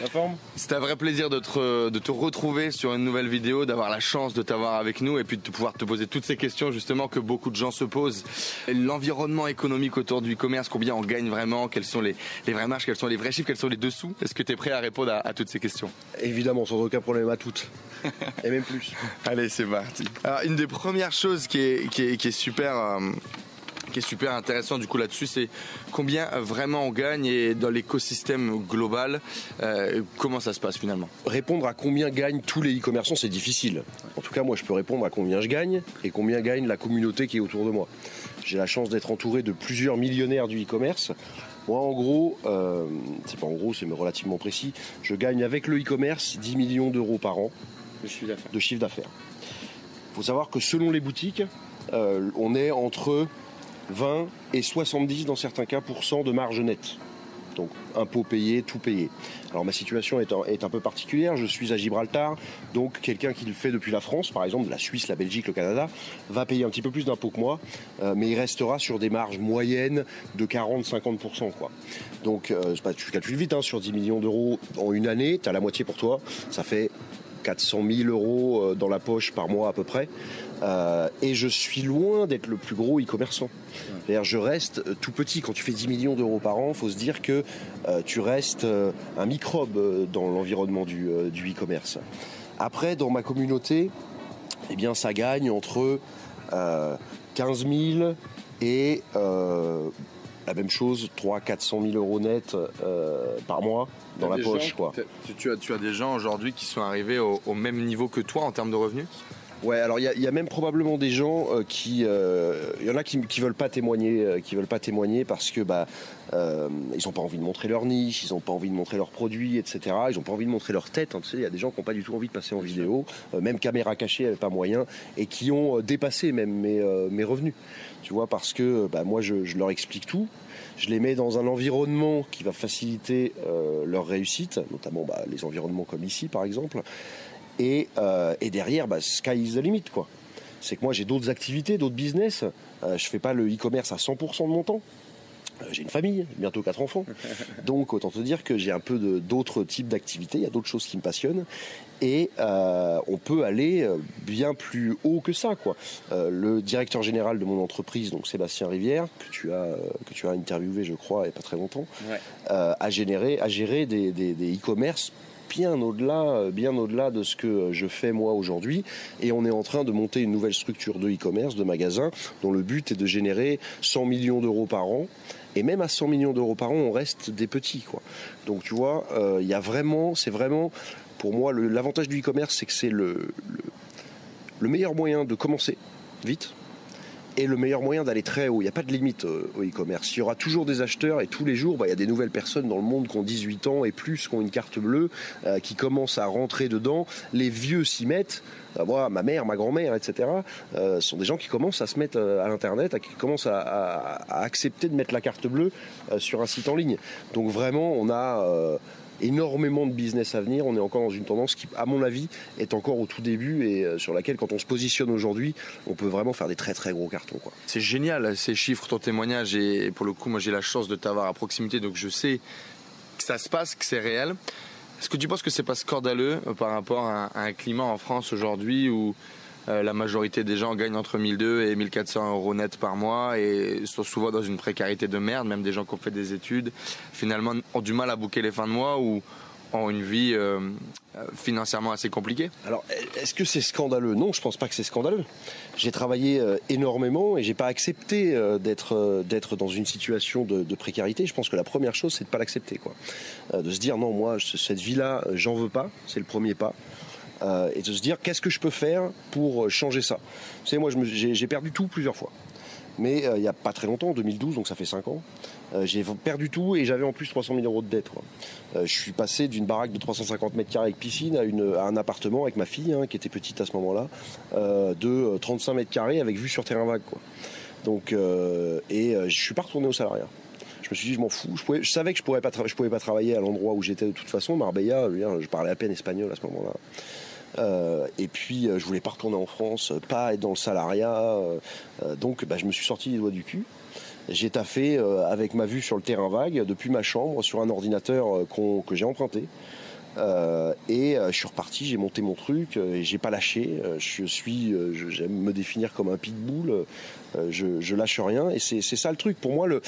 la forme C'est un vrai plaisir de te, de te retrouver sur une nouvelle vidéo, d'avoir la chance de t'avoir avec nous et puis de pouvoir te poser toutes ces questions justement que beaucoup de gens se posent. L'environnement économique autour du e-commerce, combien on gagne vraiment, quelles sont les, les vraies marges, quels sont les vrais chiffres, quels sont les dessous Est-ce que tu es prêt à répondre à, à toutes ces questions? Évidemment, sans aucun problème à toutes. et même plus. Allez, c'est parti. Alors, une des premières choses qui est, qui est, qui est super... euh, qui est super intéressant du coup là-dessus, c'est combien euh, vraiment on gagne et dans l'écosystème global, euh, comment ça se passe finalement? Répondre à combien gagnent tous les e-commerçants, c'est difficile. En tout cas, moi, je peux répondre à combien je gagne et combien gagne la communauté qui est autour de moi. J'ai la chance d'être entouré de plusieurs millionnaires du e-commerce. Moi, en gros, euh, c'est pas en gros, c'est relativement précis, je gagne avec le e-commerce 10 millions d'euros par an de chiffre d'affaires. Il faut savoir que selon les boutiques, euh, on est entre 20 et 70 dans certains cas pour cent de marge nette. Donc impôts payés, tout payé. Alors ma situation est un, peu particulière, je suis à Gibraltar, donc quelqu'un qui le fait depuis la France, par exemple la Suisse, la Belgique, le Canada, va payer un petit peu plus d'impôts que moi, euh, mais il restera sur des marges moyennes de 40-50%. Quoi. Donc euh, tu calcules vite, hein, sur 10 millions d'euros en une année, tu as la moitié pour toi, ça fait 400 000 euros euh, dans la poche par mois à peu près. Euh, et je suis loin d'être le plus gros e-commerçant. C'est-à-dire, je reste euh, tout petit. Quand tu fais 10 millions d'euros par an, il faut se dire que euh, tu restes euh, un microbe dans l'environnement du, du e-commerce. Après, dans ma communauté, eh bien, ça gagne entre euh, 15 000 et la même chose, 3 400 000 euros net euh, par mois dans la poche. gens- quoi. tu, tu as, tu as des gens aujourd'hui qui sont arrivés au, au même niveau que toi en termes de revenus? Ouais, alors il y, a- il y a même probablement des gens euh, qui, euh, il y en a qui, qui veulent pas témoigner, euh, qui veulent pas témoigner parce que bah ils ont pas envie de montrer leur niche, ils ont pas envie de montrer leurs produits, etc. Ils ont pas envie de montrer leur tête. hein. tu sais, il y a des gens qui ont pas du tout envie de passer en vidéo, même caméra cachée, avait pas moyen, et qui ont dépassé même mes, mes revenus. Tu vois, parce que bah, moi je, je leur explique tout. Je les mets dans un environnement qui va faciliter leur réussite, notamment bah, les environnements comme ici par exemple. Et, euh, et derrière, bah, sky is the limit, quoi. C'est que moi, j'ai d'autres activités, d'autres business. Euh, je fais pas le e-commerce à 100% de mon temps. Euh, J'ai une famille, bientôt quatre enfants. Donc, autant te dire que j'ai un peu d'autres types d'activités. Il y a d'autres choses qui me passionnent. Et euh, on peut aller bien plus haut que ça, quoi. Le directeur général de mon entreprise, donc Sébastien Rivière, que tu as, que tu as interviewé, je crois, il n'y a pas très longtemps, a, généré, a géré des e-commerce bien au-delà, bien au-delà de ce que je fais moi aujourd'hui. Et on est en train de monter une nouvelle structure de e-commerce, de magasin, dont le but est de générer 100 millions d'euros par an. Et même à 100 millions d'euros par an, on reste des petits, quoi. Donc tu vois, euh, il y a vraiment, c'est vraiment, pour moi, l'avantage du e-commerce, c'est que c'est le meilleur moyen de commencer vite et le meilleur moyen d'aller très haut. Il n'y a pas de limite euh, au e-commerce. Il y aura toujours des acheteurs et tous les jours, bah, il y a des nouvelles personnes dans le monde qui ont 18 ans et plus, qui ont une carte bleue, euh, qui commencent à rentrer dedans. Les vieux s'y mettent. Moi, ma mère, ma grand-mère, etc. euh, sont des gens qui commencent à se mettre euh, à l'internet, qui commencent à, accepter de mettre la carte bleue sur un site en ligne. Donc vraiment, on a énormément de business à venir. On est encore dans une tendance qui, à mon avis, est encore au tout début et euh, sur laquelle, quand on se positionne aujourd'hui, on peut vraiment faire des très très gros cartons. C'est génial ces chiffres, ton témoignage et pour le coup moi j'ai la chance de t'avoir à proximité donc je sais que ça se passe, que c'est réel. Est-ce que tu penses que c'est pas scandaleux euh, par rapport à un climat en France aujourd'hui où euh, la majorité des gens gagnent entre 1200 et 1400 euros net par mois et sont souvent dans une précarité de merde, même des gens qui ont fait des études, finalement ont du mal à bouquer les fins de mois ou ont une vie euh, financièrement assez compliquée Alors, est-ce que c'est scandaleux? Non, je pense pas que c'est scandaleux. J'ai travaillé euh, énormément et j'ai pas accepté d'être dans une situation de, précarité. Je pense que la première chose, c'est de pas l'accepter, de se dire non, moi, cette vie-là, j'en veux pas. C'est le premier pas. Euh, et de se dire qu'est-ce que je peux faire pour euh, changer ça? Vous savez, moi, j'ai perdu tout plusieurs fois. Mais il n'y a pas très longtemps, en 2012, donc ça fait 5 ans, j'ai perdu tout et j'avais en plus 300 000 euros de dette. je suis passé d'une baraque de 350 mètres carrés avec piscine à, une, un appartement avec ma fille, hein, qui était petite à ce moment-là, de 35 mètres carrés avec vue sur terrain vague. Quoi. Donc, et je suis pas retourné au salariat. Je me suis dit, je m'en fous. Je, savais que je ne pouvais pas travailler à l'endroit où j'étais de toute façon. Marbella, je parlais à peine espagnol à ce moment-là. Euh, et puis, euh, je voulais pas retourner en France, pas être dans le salariat. Euh, donc, bah, je me suis sorti les doigts du cul. J'ai taffé avec ma vue sur le terrain vague depuis ma chambre sur un ordinateur que j'ai emprunté. Et je suis reparti, j'ai monté mon truc et j'ai pas lâché. je suis, j'aime me définir comme un pitbull. je, je lâche rien et c'est ça le truc. Pour moi, le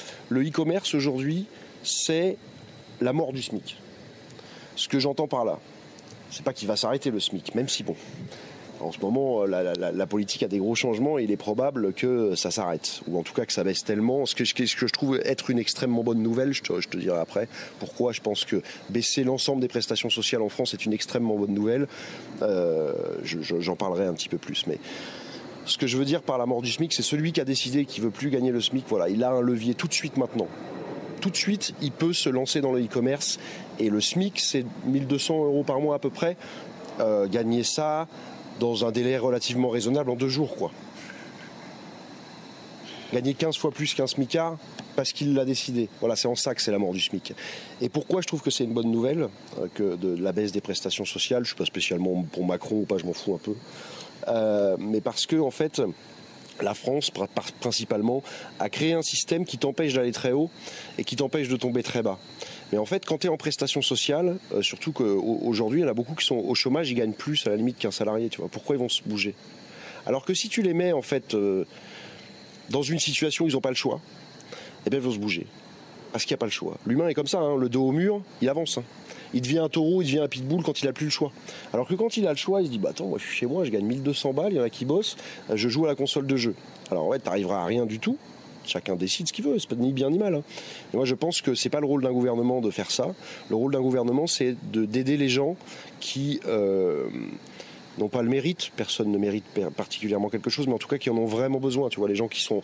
e-commerce aujourd'hui, c'est la mort du SMIC. Ce que j'entends par là, c'est pas qu'il va s'arrêter le SMIC, même si bon. En ce moment, la, politique a des gros changements et il est probable que ça s'arrête, ou en tout cas que ça baisse tellement. Ce que, je trouve être une extrêmement bonne nouvelle, je te, dirai après pourquoi je pense que baisser l'ensemble des prestations sociales en France est une extrêmement bonne nouvelle. Euh, j'en parlerai un petit peu plus, mais ce que je veux dire par la mort du SMIC, c'est celui qui a décidé qu'il veut plus gagner le SMIC. Voilà, il a un levier tout de suite maintenant tout de suite, il peut se lancer dans le e-commerce. Et le SMIC, c'est 1200 euros par mois à peu près. Euh, gagner ça dans un délai relativement raisonnable en deux jours, quoi. Gagner 15 fois plus qu'un SMICard parce qu'il l'a décidé. Voilà, c'est en ça que c'est la mort du SMIC. Et pourquoi je trouve que c'est une bonne nouvelle euh, que de la baisse des prestations sociales Je suis pas spécialement pour Macron ou pas, je m'en fous un peu. Euh, mais parce que en fait, la France, principalement, a créé un système qui t'empêche d'aller très haut et qui t'empêche de tomber très bas. Mais en fait, quand tu es en prestation sociale, euh, surtout qu'aujourd'hui, il y en a beaucoup qui sont au chômage, ils gagnent plus à la limite qu'un salarié. Tu. Pourquoi ils vont se bouger? Alors que si tu les mets en fait euh, dans une situation où ils n'ont pas le choix, eh bien, ils vont se bouger. Parce qu'il n'y a pas le choix. L'humain est comme ça, hein. le dos au mur, il avance. Hein il devient un taureau, il devient un pitbull quand il a plus le choix. Alors que quand il a le choix, il se dit bah attends, je suis chez moi, je gagne 1200 balles, il y en a qui bossent, je joue à la console de jeu. Alors ouais, t'arriveras à rien du tout. Chacun décide ce qu'il veut, c'est pas ni bien ni mal. Hein. moi, je pense que c'est pas le rôle d'un gouvernement de faire ça. Le rôle d'un gouvernement, c'est d'aider les gens qui euh, n'ont pas le mérite, personne ne mérite particulièrement quelque chose, mais en tout cas qui en ont vraiment besoin. Tu vois, les gens qui sont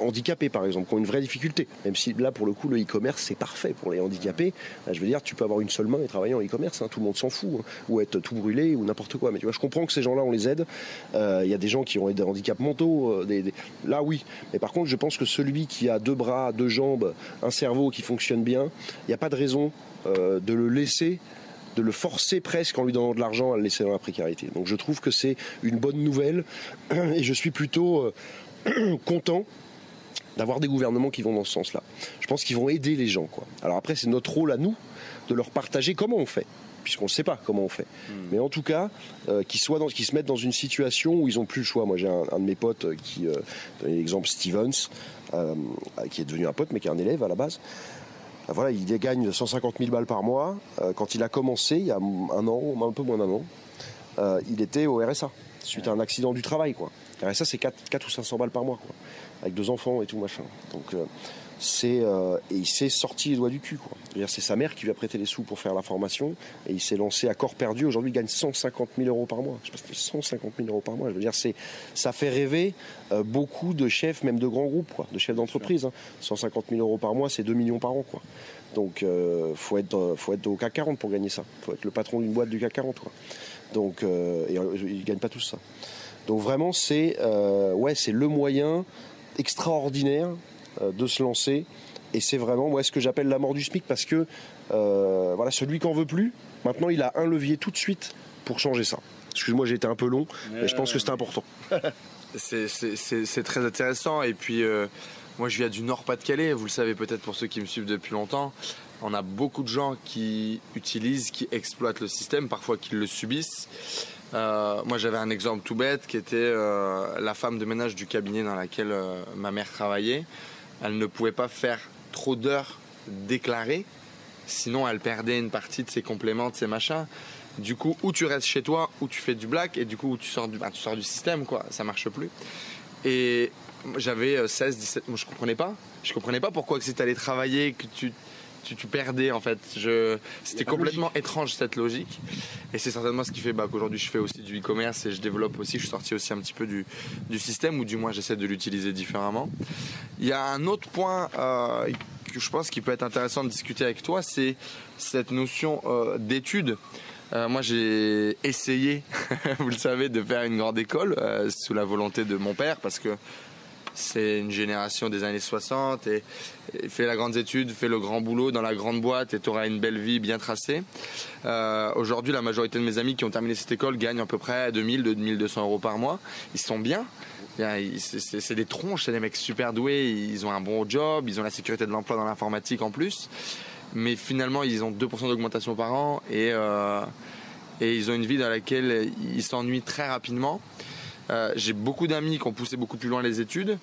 handicapés, par exemple, qui ont une vraie difficulté. Même si là, pour le coup, le e-commerce, c'est parfait pour les handicapés. Je veux dire, tu peux avoir une seule main et travailler en e-commerce, hein. tout le monde s'en fout, hein. ou être tout brûlé, ou n'importe quoi. Mais tu vois, je comprends que ces gens-là, on les aide. Euh, il y a des gens qui ont des handicaps mentaux, euh, là, oui. Mais par contre, je pense que celui qui a deux bras, deux jambes, un cerveau qui fonctionne bien, il n'y a pas de raison euh, de le laisser de le forcer presque en lui donnant de l'argent à le laisser dans la précarité. Donc je trouve que c'est une bonne nouvelle et je suis plutôt euh, content d'avoir des gouvernements qui vont dans ce sens-là. Je pense qu'ils vont aider les gens. Quoi. Alors après, c'est notre rôle à nous de leur partager comment on fait puisqu'on ne sait pas comment on fait. Hmm. Mais en tout cas, euh, qu'ils se mettent dans une situation où ils n'ont plus le choix. Moi, j'ai un, de mes potes qui, euh, l'exemple Stevens, euh, qui est devenu un pote, mais qui est un élève à la base. Ah, voilà, il gagne 150 000 balles par mois. Euh, quand il a commencé, il y a un an, un peu moins d'un an, euh, il était au RSA, suite à un accident du travail. Quoi. RSA, c'est 4, 4, ou 500 balles par mois, avec deux enfants et tout, machin. Euh, c'est euh, et il s'est sorti les doigts du cul. C'est sa mère qui lui a prêté les sous pour faire la formation et il s'est lancé à corps perdu. Aujourd'hui, il gagne 150 000 euros par mois. Je sais pas, 150 000 euros par mois. Je veux dire, c'est ça fait rêver euh, beaucoup de chefs, même de grands groupes, quoi, de chefs d'entreprise. 150 hein. 000 euros par mois, c'est 2 millions par an, quoi. Donc, euh, faut être faut être au CAC 40 pour gagner ça. Faut être le patron d'une boîte du CAC 40, quoi. Donc, et ils gagnent pas tous ça. Donc vraiment, c'est ouais, c'est le moyen extraordinaire euh, de se lancer. Et c'est vraiment moi ce que j'appelle la mort du SMIC parce que euh, voilà, celui qu'on veut plus, maintenant il a un levier tout de suite pour changer ça. Excuse-moi, j'ai été un peu long, mais, je pense que c'est important. c'est très intéressant. Et puis, euh, moi, je viens du Nord-Pas-de-Calais. Vous le savez peut-être pour ceux qui me suivent depuis longtemps. On a beaucoup de gens qui utilisent, qui exploitent le système, parfois qui le subissent. moi, j'avais un exemple tout bête qui était la femme de ménage du cabinet dans lequel ma mère travaillait elle ne pouvait pas faire trop d'heures déclarées, sinon elle perdait une partie de ses compléments, de ses machins. Du coup, ou tu restes chez toi, ou tu fais du black, et du coup, tu sors du, bah, tu sors du système, quoi. Ça marche plus. Et j'avais 16, euh, 17, moi je comprenais pas. Je comprenais pas pourquoi que si tu allais travailler, que tu, tu, perdais en fait. C'était complètement étrange cette logique. Et c'est certainement ce qui fait bah, qu'aujourd'hui je fais aussi du e-commerce et je développe aussi. Je suis sorti aussi un petit peu du, système ou du moins j'essaie de l'utiliser différemment. Il y a un autre point euh, que je pense qui peut être intéressant de discuter avec toi, c'est cette notion euh, d'étude. Euh, moi, j'ai essayé, vous le savez, de faire une grande école sous la volonté de mon père parce que c'est une génération des années 60 et, fais la grande étude, fais le grand boulot dans la grande boîte et tu auras une belle vie bien tracée. Euh, aujourd'hui, la majorité de mes amis qui ont terminé cette école gagnent à peu près 2000, 2200 euros par mois. Ils sont bien. C'est des tronches, c'est des mecs super doués, ils ont un bon job, ils ont la sécurité de l'emploi dans l'informatique en plus. Mais finalement, ils ont 2% d'augmentation par an et, euh, et ils ont une vie dans laquelle ils s'ennuient très rapidement. Euh, j'ai beaucoup d'amis qui ont poussé beaucoup plus loin les études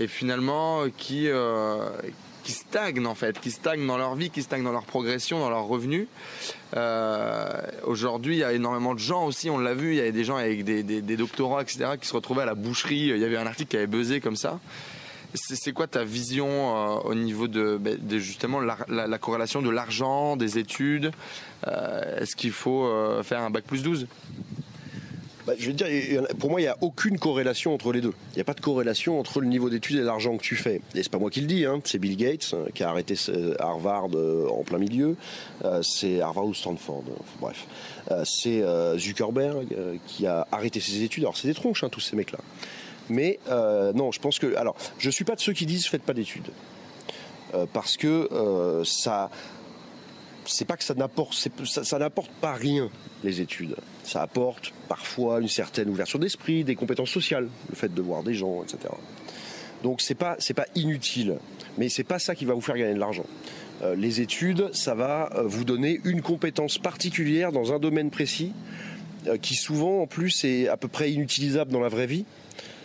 et finalement qui, euh, qui stagnent en fait, qui stagnent dans leur vie, qui stagnent dans leur progression, dans leurs revenus. Euh, aujourd'hui, il y a énormément de gens aussi, on l'a vu, il y avait des gens avec des, doctorats, etc., qui se retrouvaient à la boucherie. Il y avait un article qui avait buzzé comme ça. C'est quoi ta vision au niveau de, ben, justement la, corrélation de l'argent, des études? Est-ce qu'il faut faire un bac plus 12 bah, je veux dire, pour moi, il n'y a aucune corrélation entre les deux. Il n'y a pas de corrélation entre le niveau d'études et l'argent que tu fais. Et c'est pas moi qui le dis, hein. c'est Bill Gates euh, qui a arrêté Harvard euh, en plein milieu. Euh, c'est Harvard ou Stanford, bref. c'est Zuckerberg qui a arrêté ses études. Alors c'est des tronches, hein, tous ces mecs-là. Mais non, je pense que. Alors, je suis pas de ceux qui disent faites pas d'études. parce que ça c'est pas que ça n'apporte, ça, n'apporte pas rien les études. Ça apporte parfois une certaine ouverture d'esprit, des compétences sociales, le fait de voir des gens, etc. Donc c'est pas pas inutile, mais c'est pas ça qui va vous faire gagner de l'argent. Euh, les études, ça va euh, vous donner une compétence particulière dans un domaine précis, euh, qui souvent en plus est à peu près inutilisable dans la vraie vie.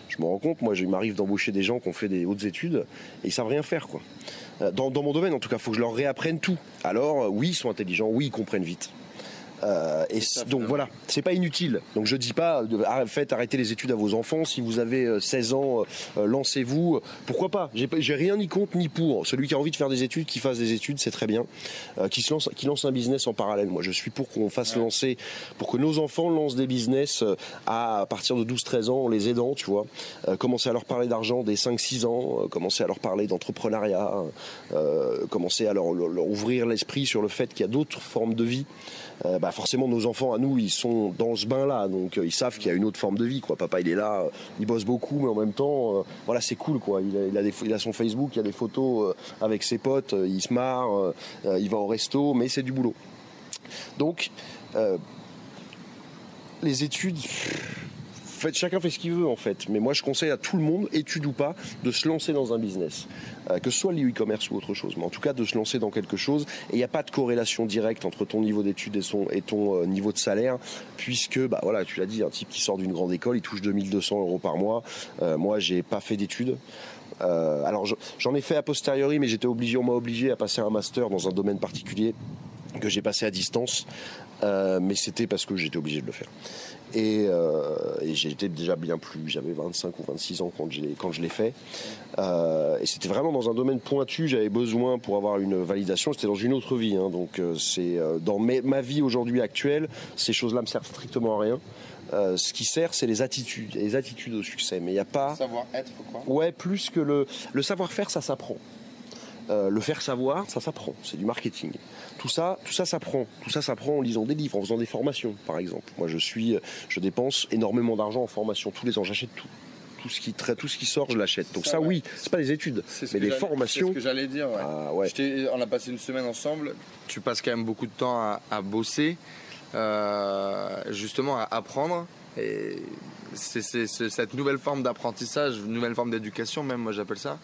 Je me rends compte, moi, il m'arrive d'embaucher des gens qui ont fait des hautes études et ils savent rien faire, quoi. Euh, dans, mon domaine, en tout cas, il faut que je leur réapprenne tout. Alors, euh, oui, ils sont intelligents, oui, ils comprennent vite. Euh, et donc voilà, c'est pas inutile. Donc je dis pas, faites arrêter les études à vos enfants. Si vous avez 16 ans, lancez-vous. Pourquoi pas? J'ai rien ni contre ni pour. Celui qui a envie de faire des études, qui fasse des études, c'est très bien. qui se lance, qui lance un business en parallèle. Moi, je suis pour qu'on fasse lancer, pour que nos enfants lancent des business à, partir de 12-13 ans, en les aidant, tu vois. commencer à leur parler d'argent dès 5-6 ans, commencer à leur parler d'entrepreneuriat, commencer à leur ouvrir l'esprit sur le fait qu'il y a d'autres formes de vie. Euh, bah forcément nos enfants à nous ils sont dans ce bain là donc euh, ils savent qu'il y a une autre forme de vie quoi. Papa il est là euh, il bosse beaucoup mais en même temps voilà c'est cool quoi. Il a, il a, il a son Facebook il a des photos avec ses potes il se marre il va au resto mais c'est du boulot. Donc les études chacun fait ce qu'il veut en fait. Mais moi je conseille à tout le monde, étude ou pas, de se lancer dans un business. Euh, que ce soit le e-commerce ou autre chose. Mais en tout cas de se lancer dans quelque chose. Et il n'y a pas de corrélation directe entre ton niveau d'études et, et ton euh, niveau de salaire. Puisque, bah voilà, tu l'as dit, un type qui sort d'une grande école, il touche 2200 euros par mois. Euh, moi j'ai pas fait d'études. alors j'en ai fait a posteriori, mais j'étais obligé, on m'a obligé à passer un master dans un domaine particulier que j'ai passé à distance. mais c'était parce que j'étais obligé de le faire. Euh, et, j'étais déjà bien plus, j'avais 25 ou 26 ans quand, quand je l'ai fait. Euh, et c'était vraiment dans un domaine pointu, j'avais besoin pour avoir une validation, c'était dans une autre vie. Hein. donc euh, c'est dans ma vie aujourd'hui actuelle, ces choses-là me servent strictement à rien. ce qui sert, c'est les attitudes, les attitudes au succès. Mais il n'y a pas. Savoir-être, quoi? Ouais, plus que le, le savoir-faire, ça s'apprend. le faire savoir, ça s'apprend. C'est du marketing. Tout ça, tout ça s'apprend. Tout ça s'apprend en lisant des livres, en faisant des formations, par exemple. Moi, je suis, je dépense énormément d'argent en formation tous les ans. J'achète tout. Tout ce qui tout ce qui sort, je l'achète. Donc ça, oui, c'est pas des études, mais des formations. C'est ce que j'allais dire. Ah, on a passé une semaine ensemble. Tu passes quand même beaucoup de temps à, bosser, euh, justement à apprendre. Et c'est cette nouvelle forme d'apprentissage, nouvelle forme d'éducation, même moi j'appelle ça.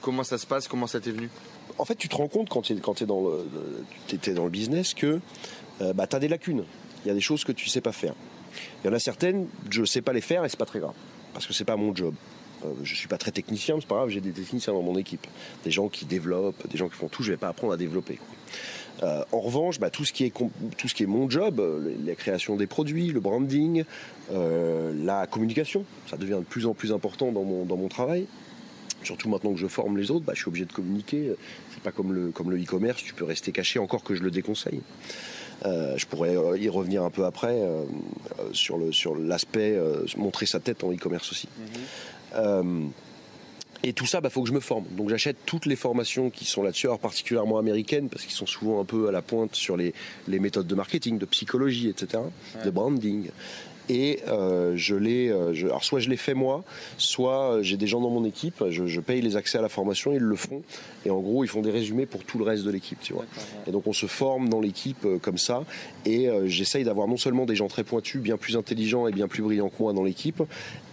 comment ça se passe? Comment ça t'est venu? En fait, tu te rends compte quand tu es, dans, le, business que euh, bah, tu as des lacunes. Il y a des choses que tu sais pas faire. Il y en a certaines, je ne sais pas les faire et c'est pas très grave. Parce que c'est pas mon job. Je euh, je suis pas très technicien, mais c'est pas grave, j'ai des techniciens dans mon équipe. Des gens qui développent, des gens qui font tout, je vais pas apprendre à développer. Euh, en revanche, bah, tout, ce qui est mon job, la création des produits, le branding, la communication, ça devient de plus en plus important dans mon travail. Surtout maintenant que je forme les autres, bah, je suis obligé de communiquer. C'est pas comme le comme le e-commerce, tu peux rester caché encore que je le déconseille. Euh, je pourrais euh, y revenir un peu après euh, sur le sur l'aspect montrer sa tête en e-commerce aussi. Mhm. Et tout ça, il bah, faut que je me forme. Donc j'achète toutes les formations qui sont là-dessus, alors particulièrement américaines, parce qu'ils sont souvent un peu à la pointe sur les, les méthodes de marketing, de psychologie, etc., de branding et euh, je les, euh, alors soit je les fais moi, soit euh, j'ai des gens dans mon équipe, je, paye les accès à la formation, ils le font, et en gros ils font des résumés pour tout le reste de l'équipe, tu vois. Et donc on se forme dans l'équipe comme ça, et j'essaye d'avoir non seulement des gens très pointus, bien plus intelligents et bien plus brillants que moi dans l'équipe,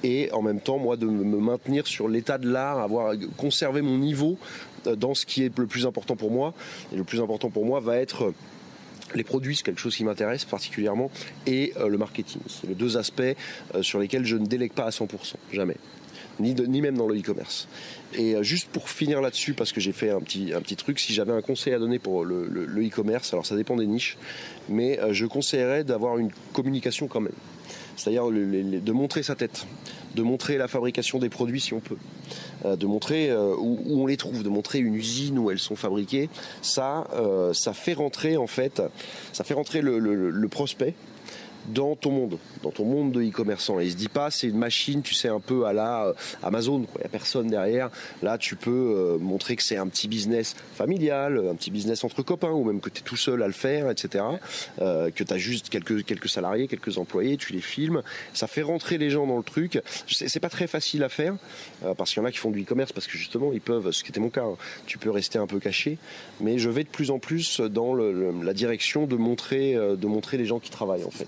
et en même temps moi de me maintenir sur l'état de l'art, avoir conservé mon niveau dans ce qui est le plus important pour moi, et le plus important pour moi va être les produits, c'est quelque chose qui m'intéresse particulièrement, et euh, le marketing. C'est les deux aspects euh, sur lesquels je ne délègue pas à 100%, jamais. Ni, ni même dans le e-commerce. Et euh, juste pour finir là-dessus, parce que j'ai fait un petit, un petit truc, si j'avais un conseil à donner pour le e-commerce, alors ça dépend des niches, mais je conseillerais d'avoir une communication quand même. C'est-à-dire de montrer sa tête, de montrer la fabrication des produits si on peut, euh, de montrer euh, où, on les trouve, de montrer une usine où elles sont fabriquées. Ça, euh, ça fait rentrer en fait, ça fait rentrer le prospect dans ton monde, dans ton monde de e-commerçant. Et il se dit pas, c'est une machine, tu sais, un peu à la euh, Amazon, il n'y a personne derrière. Là, tu peux euh, montrer que c'est un petit business familial, un petit business entre copains, ou même que tu es tout seul à le faire, etc. Euh, que tu as juste quelques, quelques salariés, quelques employés, tu les filmes. Ça fait rentrer les gens dans le truc. C'est pas très facile à faire, parce qu'il y en a qui font du e-commerce, parce que justement, ils peuvent, ce qui était mon cas, hein, tu peux rester un peu caché. Mais je vais de plus en plus dans la direction de montrer, de montrer les gens qui travaillent, en fait.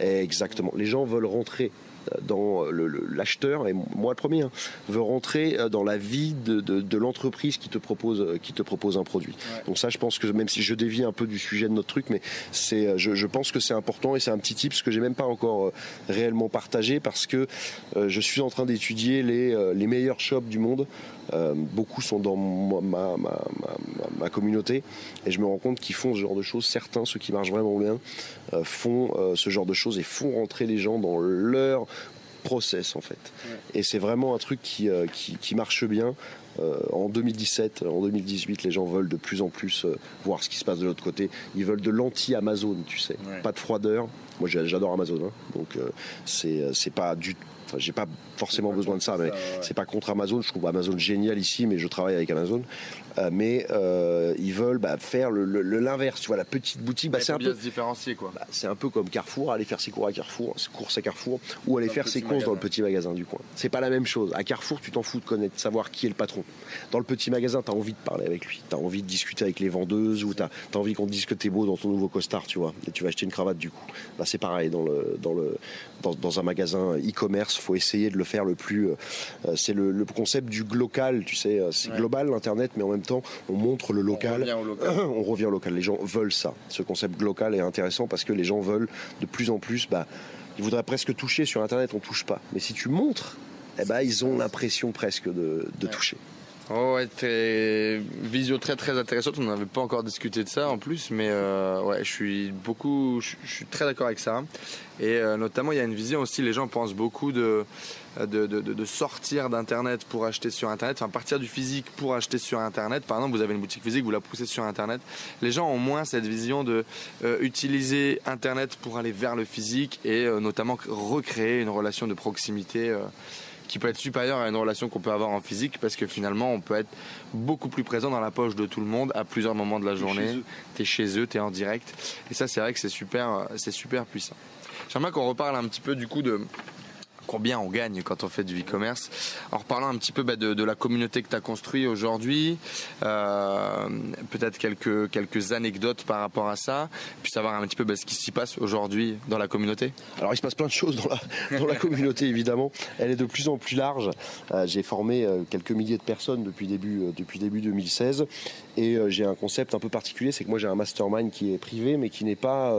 Exactement. Les gens veulent rentrer dans l'acheteur, et moi le premier, hein, veut rentrer euh, dans la vie de, l'entreprise qui te propose euh, qui te propose un produit. Donc ça, je pense que même si je dévie un peu du sujet de notre truc, mais c'est, euh, je, pense que c'est important et c'est un petit tip que j'ai même pas encore réellement partagé parce que je suis en train d'étudier les, les meilleurs shops du monde. beaucoup sont dans ma, ma, ma, communauté et je me rends compte qu'ils font ce genre de choses. Certains, ceux qui marchent vraiment bien, font ce genre de choses et font rentrer les gens dans leur process en fait. Et c'est vraiment un truc qui, euh, qui, marche bien. Euh, en 2017, en 2018, les gens veulent de plus en plus euh, voir ce qui se passe de l'autre côté. Ils veulent de l'anti-Amazon, tu sais. Pas de froideur. Moi, j'adore Amazon, hein. donc c'est pas du Enfin, j'ai pas forcément besoin de ça, mais c'est pas contre Amazon. Je trouve Amazon génial ici, mais je travaille avec Amazon. Euh, mais euh, ils veulent bah, faire le, l'inverse. Tu vois, la petite boutique, bah, c'est un peu se différencier quoi. Bah, c'est un peu comme Carrefour, aller faire ses cours à Carrefour, ses courses à Carrefour, ou aller faire ses courses dans le petit magasin du coin. C'est pas la même chose. À Carrefour, tu t'en fous de connaître, de savoir qui est le patron. Dans le petit magasin, tu as envie de parler avec lui, tu as envie de discuter avec les vendeuses, ou tu as, envie qu'on te dise que t'es beau dans ton nouveau costard, tu vois, et tu vas acheter une cravate du coup. Bah, c'est pareil dans le dans le dans, un magasin e-commerce, faut essayer de le faire le plus. Euh, c'est le, le, concept du local, tu sais, c'est global l'internet, mais en même temps, on montre le local. On revient au local. Les gens veulent ça. Ce concept local est intéressant parce que les gens veulent de plus en plus. Bah, ils voudraient presque toucher sur Internet, on touche pas. Mais si tu montres, eh ben, ils ont l'impression presque de, toucher. Oh ouais, visio très très intéressante. On n'avait pas encore discuté de ça en plus, mais euh, ouais, je suis beaucoup, je, suis très d'accord avec ça. Et euh, notamment, il y a une vision aussi. Les gens pensent beaucoup de de, de, sortir d'Internet pour acheter sur Internet, enfin partir du physique pour acheter sur Internet. Par exemple, vous avez une boutique physique, vous la poussez sur Internet. Les gens ont moins cette vision de euh, utiliser Internet pour aller vers le physique et notamment recréer une relation de proximité qui peut être supérieur à une relation qu'on peut avoir en physique parce que finalement on peut être beaucoup plus présent dans la poche de tout le monde à plusieurs moments de la journée. Tu es chez eux, tu es en direct. Et ça c'est vrai que c'est super, c'est super puissant. J'aimerais qu'on reparle un petit peu du coup de combien on gagne quand on fait du e-commerce. En reparlant un petit peu bah, de, la communauté que tu as construite aujourd'hui, euh, peut-être quelques, anecdotes par rapport à ça, puis savoir un petit peu bah, ce qui s'y passe aujourd'hui dans la communauté. Alors il se passe plein de choses dans la, dans la communauté évidemment. Elle est de plus en plus large. Euh, j'ai formé euh, quelques milliers de personnes depuis début, depuis début 2016 et j'ai un concept un peu particulier, c'est que moi j'ai un mastermind qui est privé mais qui n'est pas...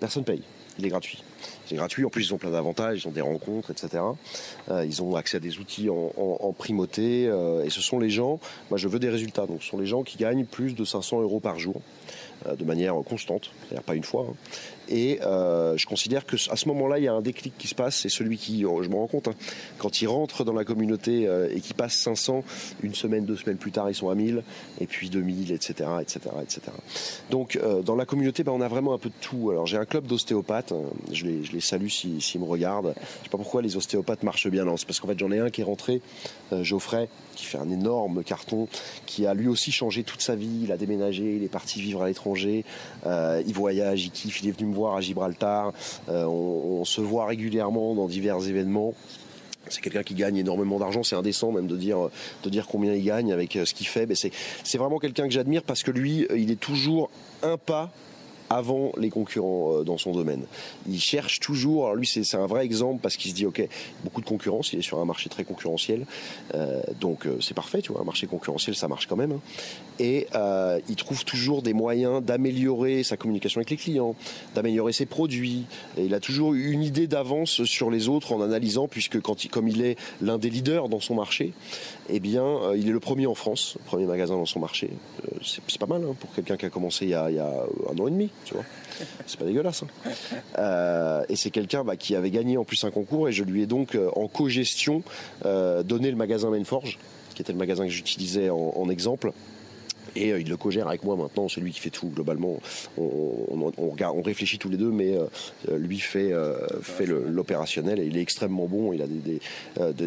personne paye, il est gratuit. C'est gratuit. En plus, ils ont plein d'avantages. Ils ont des rencontres, etc. Euh, ils ont accès à des outils en, primauté. Euh, et ce sont les gens. Moi, je veux des résultats. Donc, ce sont les gens qui gagnent plus de 500 euros par jour. De manière constante, c'est-à-dire pas une fois. Hein. Et euh, je considère que à ce moment-là, il y a un déclic qui se passe. C'est celui qui, je me rends compte, hein, quand il rentre dans la communauté euh, et qui passe 500, une semaine, deux semaines plus tard, ils sont à 1000, et puis 2000, etc., etc., etc. Donc, euh, dans la communauté, ben, on a vraiment un peu de tout. Alors, j'ai un club d'ostéopathes. Hein. je, les, je les salue s'ils me regardent. Je sais pas pourquoi les ostéopathes marchent bien. Non, c'est parce qu'en fait, j'en ai un qui est rentré, Geoffrey, qui fait un énorme carton, qui a lui aussi changé toute sa vie. Il a déménagé, il est parti vivre à l'étranger, il voyage, il kiffe, il est venu me à Gibraltar. Euh, on, se voit régulièrement dans divers événements. C'est quelqu'un qui gagne énormément d'argent. C'est indécent même de dire, combien il gagne avec euh, ce qu'il fait. C'est vraiment quelqu'un que j'admire parce que lui, euh, il est toujours un pas avant les concurrents euh, dans son domaine. Il cherche toujours, alors lui c'est un vrai exemple parce qu'il se dit ok, beaucoup de concurrence, il est sur un marché très concurrentiel, euh, donc euh, c'est parfait, tu vois, un marché concurrentiel ça marche quand même, hein. et il trouve toujours des moyens d'améliorer sa communication avec les clients, d'améliorer ses produits, et il a toujours une idée d'avance sur les autres en analysant, puisque comme il est l'un des leaders dans son marché, eh bien il est le premier en France, le premier magasin dans son marché, c'est pas mal hein, pour quelqu'un qui a commencé il y a, un an et demi tu vois. C'est pas dégueulasse. Hein. Euh, et c'est quelqu'un bah, qui avait gagné en plus un concours et je lui ai donc euh, en co-gestion euh, donné le magasin Mainforge, qui était le magasin que j'utilisais en exemple. Et euh, il le co-gère avec moi maintenant, c'est lui qui fait tout globalement. On, réfléchit tous les deux, mais euh, lui fait, euh, fait l'opérationnel et il est extrêmement bon. Il a des,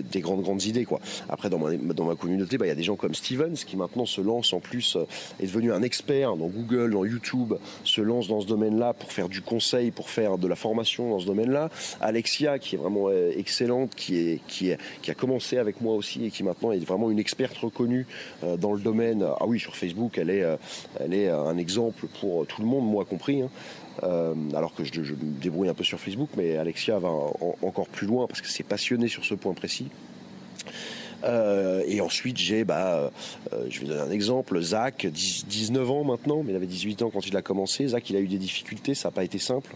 des, grandes grandes idées. Après dans ma, dans ma communauté, bah, il y a des gens comme Stevens qui maintenant se lance en plus, est devenu un expert dans Google, dans YouTube, se lance dans ce domaine-là pour faire du conseil, pour faire de la formation dans ce domaine-là. Alexia qui est vraiment excellente, qui est qui est qui a commencé avec moi aussi et qui maintenant est vraiment une experte reconnue dans le domaine. Ah oui sur Facebook elle est, euh, elle est un exemple pour tout le monde, moi compris. Hein. Euh, alors que je, me débrouille un peu sur Facebook, mais Alexia va encore plus loin parce que c'est passionné sur ce point précis. Euh, et ensuite, j'ai, bah, je vais donner un exemple, Zach, 19 ans maintenant, mais il avait 18 ans quand il a commencé. Zach, il a eu des difficultés, ça n'a pas été simple.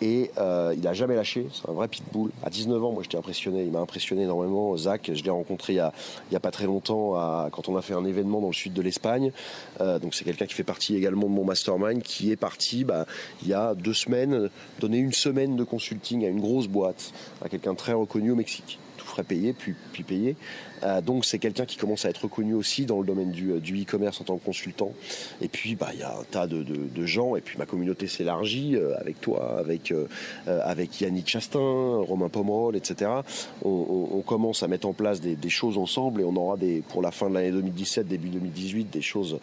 Et euh, il n'a jamais lâché, c'est un vrai pitbull. À 19 ans, moi j'étais impressionné, il m'a impressionné énormément. Zach, je l'ai rencontré il y, a, a pas très longtemps à, quand on a fait un événement dans le sud de l'Espagne. Euh, donc c'est quelqu'un qui fait partie également de mon mastermind, qui est parti bah, il y a deux semaines, donner une semaine de consulting à une grosse boîte, à quelqu'un très reconnu au Mexique frais payés, puis, puis. Euh, donc c'est quelqu'un qui commence à être reconnu aussi dans le domaine du, euh, e-commerce en tant que consultant. Et puis bah il y a un tas de, gens et puis ma communauté s'élargit euh, avec toi, avec avec Yannick Chastain, Romain Pomerol, etc. On, commence à mettre en place des, choses ensemble et on aura des pour la fin de l'année 2017, début 2018, des choses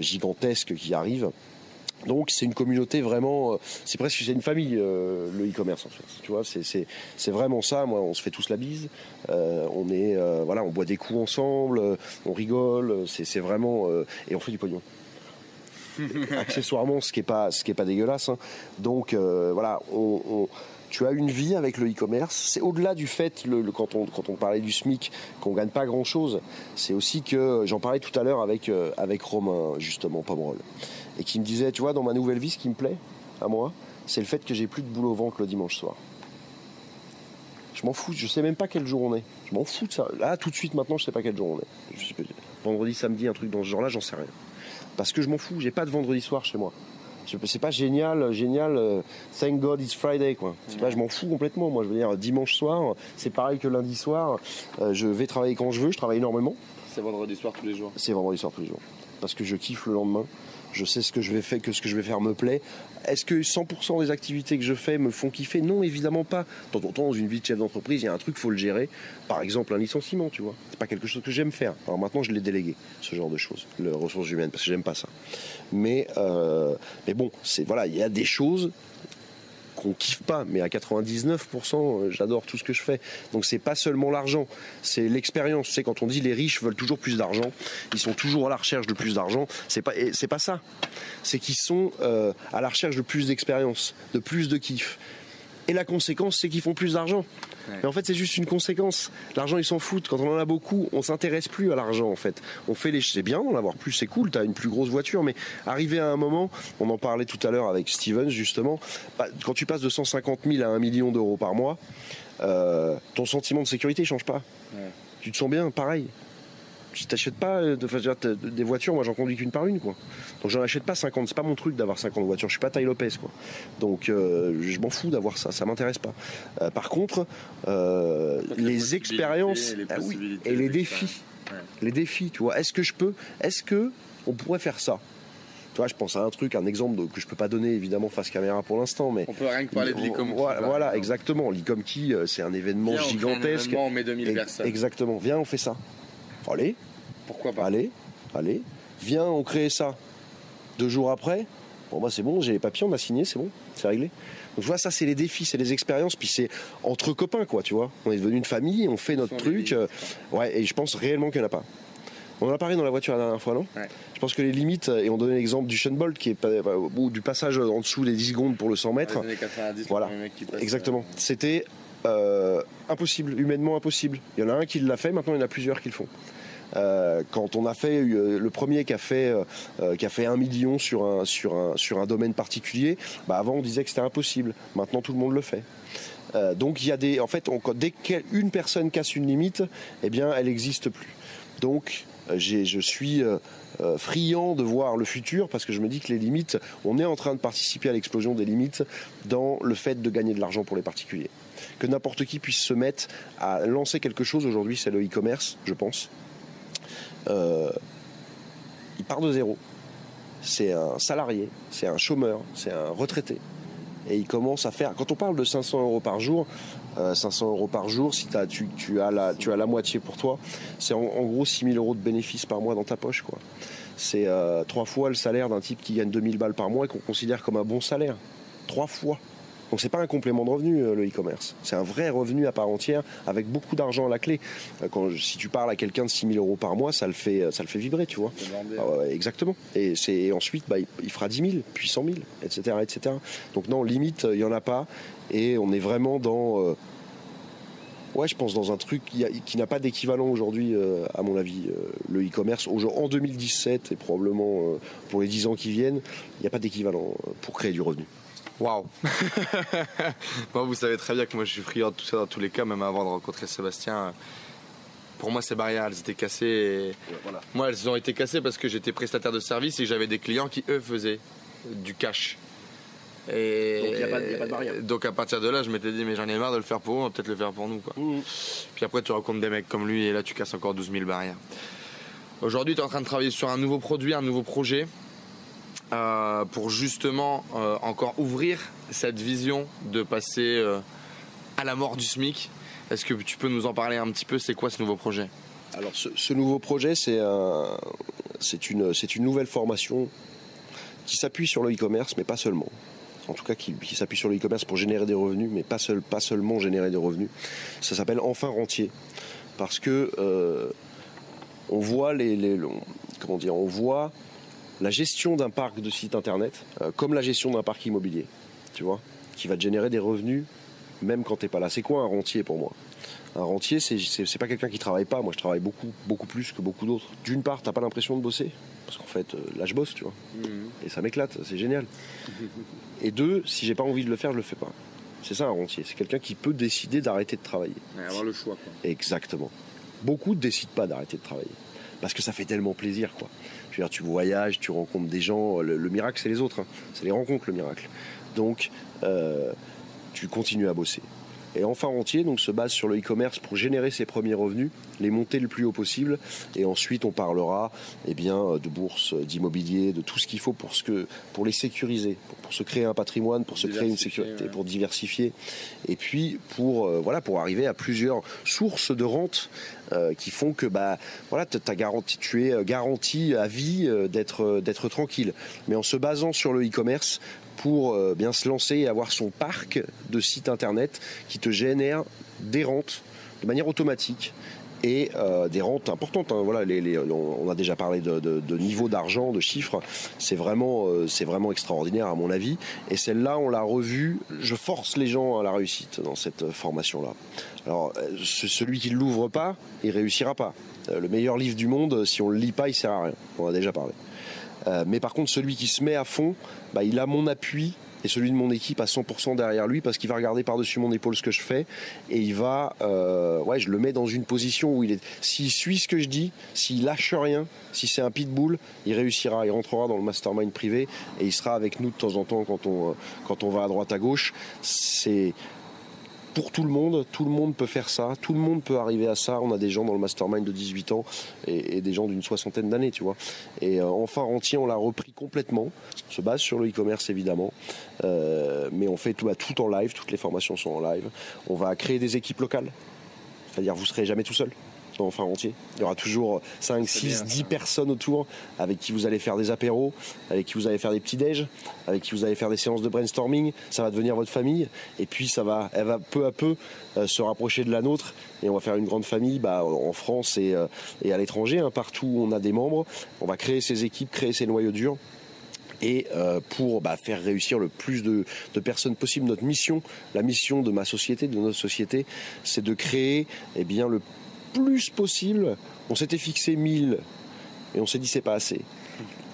gigantesques qui arrivent. Donc c'est une communauté vraiment, euh, c'est presque c'est une famille euh, le e-commerce en fait. Tu vois, c'est vraiment ça. Moi, on se fait tous la bise. Euh, on est voilà, on boit des coups ensemble, on rigole. C'est vraiment et on fait du pognon. Accessoirement, ce qui est pas ce qui est pas dégueulasse. Hein. Donc voilà, tu as une vie avec le e-commerce. C'est au-delà du fait, le, quand, on, quand on parlait du SMIC, qu'on gagne pas grand-chose. C'est aussi que, j'en parlais tout à l'heure avec, avec Romain, justement, Pomerol et qui me disait, tu vois, dans ma nouvelle vie, ce qui me plaît à moi, c'est le fait que j'ai plus de boulot au ventre le dimanche soir. Je m'en fous, je sais même pas quel jour on est. Je m'en fous de ça. Là, tout de suite, maintenant, je sais pas quel jour on est. vendredi, samedi, un truc dans ce genre-là, j'en sais rien. Parce que je m'en fous, j'ai pas de vendredi soir chez moi. C'est pas génial, génial. Euh, thank God it's Friday, quoi. Pas, je m'en fous complètement. Moi, je veux dire, dimanche soir, c'est pareil que lundi soir. Euh, je vais travailler quand je veux. Je travaille énormément. C'est vendredi soir tous les jours. C'est vendredi soir tous les jours. Parce que je kiffe le lendemain je sais ce que je vais faire, que ce que je vais faire me plaît. Est-ce que 100% des activités que je fais me font kiffer? Non, évidemment pas. Temps, dans une vie de chef d'entreprise, il y a un truc, faut le gérer. Par exemple, un licenciement, tu vois. C'est pas quelque chose que j'aime faire. Alors maintenant, je l'ai délégué, ce genre de choses, les ressources humaines, parce que j'aime pas ça. Mais, euh, mais bon, c'est voilà, il y a des choses qu'on kiffe pas, mais à 99%, euh, j'adore tout ce que je fais. Donc c'est pas seulement l'argent, c'est l'expérience. C'est quand on dit les riches veulent toujours plus d'argent, ils sont toujours à la recherche de plus d'argent. C'est pas, c'est pas ça. C'est qu'ils sont euh, à la recherche de plus d'expérience, de plus de kiff. Et la conséquence, c'est qu'ils font plus d'argent. Mais en fait, c'est juste une conséquence. L'argent, ils s'en foutent. Quand on en a beaucoup, on s'intéresse plus à l'argent, en fait. On fait les, c'est bien d'en avoir plus, c'est cool. T'as une plus grosse voiture, mais arrivé à un moment, on en parlait tout à l'heure avec Stevens justement. Bah, quand tu passes de 150 000 à 1 million d'euros par mois, euh, ton sentiment de sécurité ne change pas. Tu te sens bien, pareil. Tu t'achètes pas euh, de, des voitures, moi j'en conduis qu'une par une quoi. Donc j'en achète pas 50, c'est pas mon truc d'avoir 50 voitures, je suis pas taille Lopez quoi. Donc euh, je m'en fous d'avoir ça, ça m'intéresse pas. Euh, par contre, les, expériences ah et les défis, les défis, tu vois, est-ce que je peux, est-ce que on pourrait faire ça? Tu vois, je pense à un truc, un exemple que je peux pas donner évidemment face caméra pour l'instant, mais on peut rien que parler de l'ICOM. Voilà, exactement. L'ICOM qui, c'est un événement gigantesque. On, met 2000 personnes. Exactement. Viens, on fait ça. Allez. Pourquoi pas Allez, allez. Viens, on crée ça. Deux jours après, bon bah c'est bon, j'ai les papiers, on a signé, c'est bon, c'est réglé. Donc tu vois, ça c'est les défis, c'est les expériences, puis c'est entre copains quoi, tu vois. On est devenu une famille, on fait notre truc. Euh, ouais, et je pense réellement qu'il n'y en a pas. On en a parlé dans la voiture la dernière fois, non? Je pense que les limites, et on donnait l'exemple du Shunbolt, qui est ou du passage en dessous des 10 secondes pour le 100 mètres. voilà, exactement. C'était euh, impossible, humainement impossible. Il y en a un qui l'a fait, maintenant il y en a plusieurs qui le font. Euh, quand on a fait euh, le premier qui a fait un million sur un domaine particulier, bah avant on disait que c'était impossible. Maintenant tout le monde le fait. donc il y a des en fait dès qu'une personne casse une limite, eh bien elle n'existe plus. Donc je suis friand de voir le futur parce que je me dis que les limites, on est en train de participer à l'explosion des limites dans le fait de gagner de l'argent pour les particuliers que n'importe qui puisse se mettre à lancer quelque chose. Aujourd'hui, c'est le e-commerce, je pense. Euh, il part de zéro. C'est un salarié, c'est un chômeur, c'est un retraité. Et il commence à faire. Quand on parle de 500 euros par jour, 500 euh, euros par jour, si as, tu, as la, tu as la moitié pour toi, c'est en, gros 6 000 euros de bénéfices par mois dans ta poche. quoi. C'est euh, trois fois le salaire d'un type qui gagne 2000 balles par mois et qu'on considère comme un bon salaire. Trois fois. Donc c'est pas un complément de revenu euh, le e-commerce, c'est un vrai revenu à part entière avec beaucoup d'argent à la clé. Euh, quand, si tu parles à quelqu'un de 6 000 euros par mois, ça le fait, euh, ça le fait vibrer, tu vois. Ah exactement. Et c'est ensuite, bah, il, fera 10 000, puis 100 000, etc., etc. Donc non, limite, il y en a pas, et on est vraiment dans Ouais, je pense dans un truc qui, n'a pas d'équivalent aujourd'hui, à mon avis, le e-commerce. En 2017 et probablement pour les 10 ans qui viennent, il n'y a pas d'équivalent pour créer du revenu. Waouh Bon, vous savez très bien que moi je suis friand de tout ça dans tous les cas, même avant de rencontrer Sébastien. Pour moi, ces barrières, elles étaient cassées. Moi, elles ont été cassées parce que j'étais prestataire de service et j'avais des clients qui, eux, faisaient du cash. Et donc, il n'y a, pas de barrière. Donc, à partir de là, je m'étais dit, mais j'en ai marre de le faire pour eux, on va peut-être le faire pour nous. Quoi. Mmh. Puis après, tu rencontres des mecs comme lui et là, tu casses encore 12 000 barrières. Aujourd'hui, tu es en train de travailler sur un nouveau produit, un nouveau projet. Euh, pour justement euh, encore ouvrir cette vision de passer euh, à la mort du SMIC. Est-ce que tu peux nous en parler un petit peu? C'est quoi ce nouveau projet? Alors ce, nouveau projet, c'est une, nouvelle formation qui s'appuie sur le e-commerce, mais pas seulement. En tout cas, qui, s'appuie sur le e-commerce pour générer des revenus, mais pas seulement générer des revenus. Ça s'appelle Enfin Rentier. Parce que on voit les, les, comment dire, on voit la gestion d'un parc de sites internet euh, comme la gestion d'un parc immobilier, tu vois, qui va te générer des revenus même quand t'es pas là. C'est quoi un rentier pour moi? Un rentier, c'est pas quelqu'un qui travaille pas. Moi, je travaille beaucoup, beaucoup plus que beaucoup d'autres. D'une part, t'as pas l'impression de bosser, parce qu'en fait, euh, là, je bosse, tu vois, mhm. et ça m'éclate, c'est génial. et deux, si j'ai pas envie de le faire, je le fais pas. C'est ça un rentier. C'est quelqu'un qui peut décider d'arrêter de travailler. avoir le choix. Exactement. Beaucoup ne décident pas d'arrêter de travailler parce que ça fait tellement plaisir, quoi tu voyages, tu rencontres des gens. Le, miracle, c'est les autres. Hein. C'est les rencontres, le miracle. Donc, euh, tu continues à bosser. Et enfin entier donc se base sur le e-commerce pour générer ses premiers revenus, les monter le plus haut possible, et ensuite on parlera eh bien de bourse, d'immobilier, de tout ce qu'il faut pour ce que pour les sécuriser, pour, se créer un patrimoine, pour se créer une sécurité, pour diversifier, et puis pour euh, voilà pour arriver à plusieurs sources de rente euh, qui font que bah voilà as garanti, tu es euh, garanti à vie euh, d'être d'être tranquille. Mais en se basant sur le e-commerce pour bien se lancer et avoir son parc de sites internet qui te génère des rentes de manière automatique et euh, des rentes importantes. Hein. Voilà, on a déjà parlé de, de, niveau d'argent, de chiffres. C'est vraiment, euh, vraiment extraordinaire à mon avis. Et celle-là, on l'a revue. Je force les gens à la réussite dans cette formation-là. Alors, euh, celui qui ne l'ouvre pas, il réussira pas. Le meilleur livre du monde, si on le lit pas, il sert à rien. On a déjà parlé. Mais par contre, celui qui se met à fond, bah, il a mon appui et celui de mon équipe à 100% derrière lui parce qu'il va regarder par-dessus mon épaule ce que je fais et il va, euh, ouais, je le mets dans une position où il est, s'il suit ce que je dis, s'il lâche rien, si c'est un pitbull, il réussira, il rentrera dans le mastermind privé et il sera avec nous de temps en temps quand on, quand on va à droite à gauche. C'est pour tout le monde, tout le monde peut faire ça, tout le monde peut arriver à ça. On a des gens dans le mastermind de 18 ans et, des gens d'une soixantaine d'années, tu vois. Et euh, enfin, entier, on l'a repris complètement. On se base sur le e-commerce évidemment, euh, mais on fait tout, bah, tout en live. Toutes les formations sont en live. On va créer des équipes locales, c'est-à-dire vous serez jamais tout seul enfin entier. Il y aura toujours 5, 6, 10 personnes autour avec qui vous allez faire des apéros, avec qui vous allez faire des petits déj, avec qui vous allez faire des séances de brainstorming. Ça va devenir votre famille. Et puis ça va, elle va peu à peu euh, se rapprocher de la nôtre. Et on va faire une grande famille bah, en France et, euh, à l'étranger. Hein. partout où on a des membres. On va créer ces équipes, créer ces noyaux durs et euh, pour bah, faire réussir le plus de, personnes possible. Notre mission, la mission de ma société, de notre société, c'est de créer eh bien, le plus possible, on s'était fixé 1000 et on s'est dit c'est pas assez.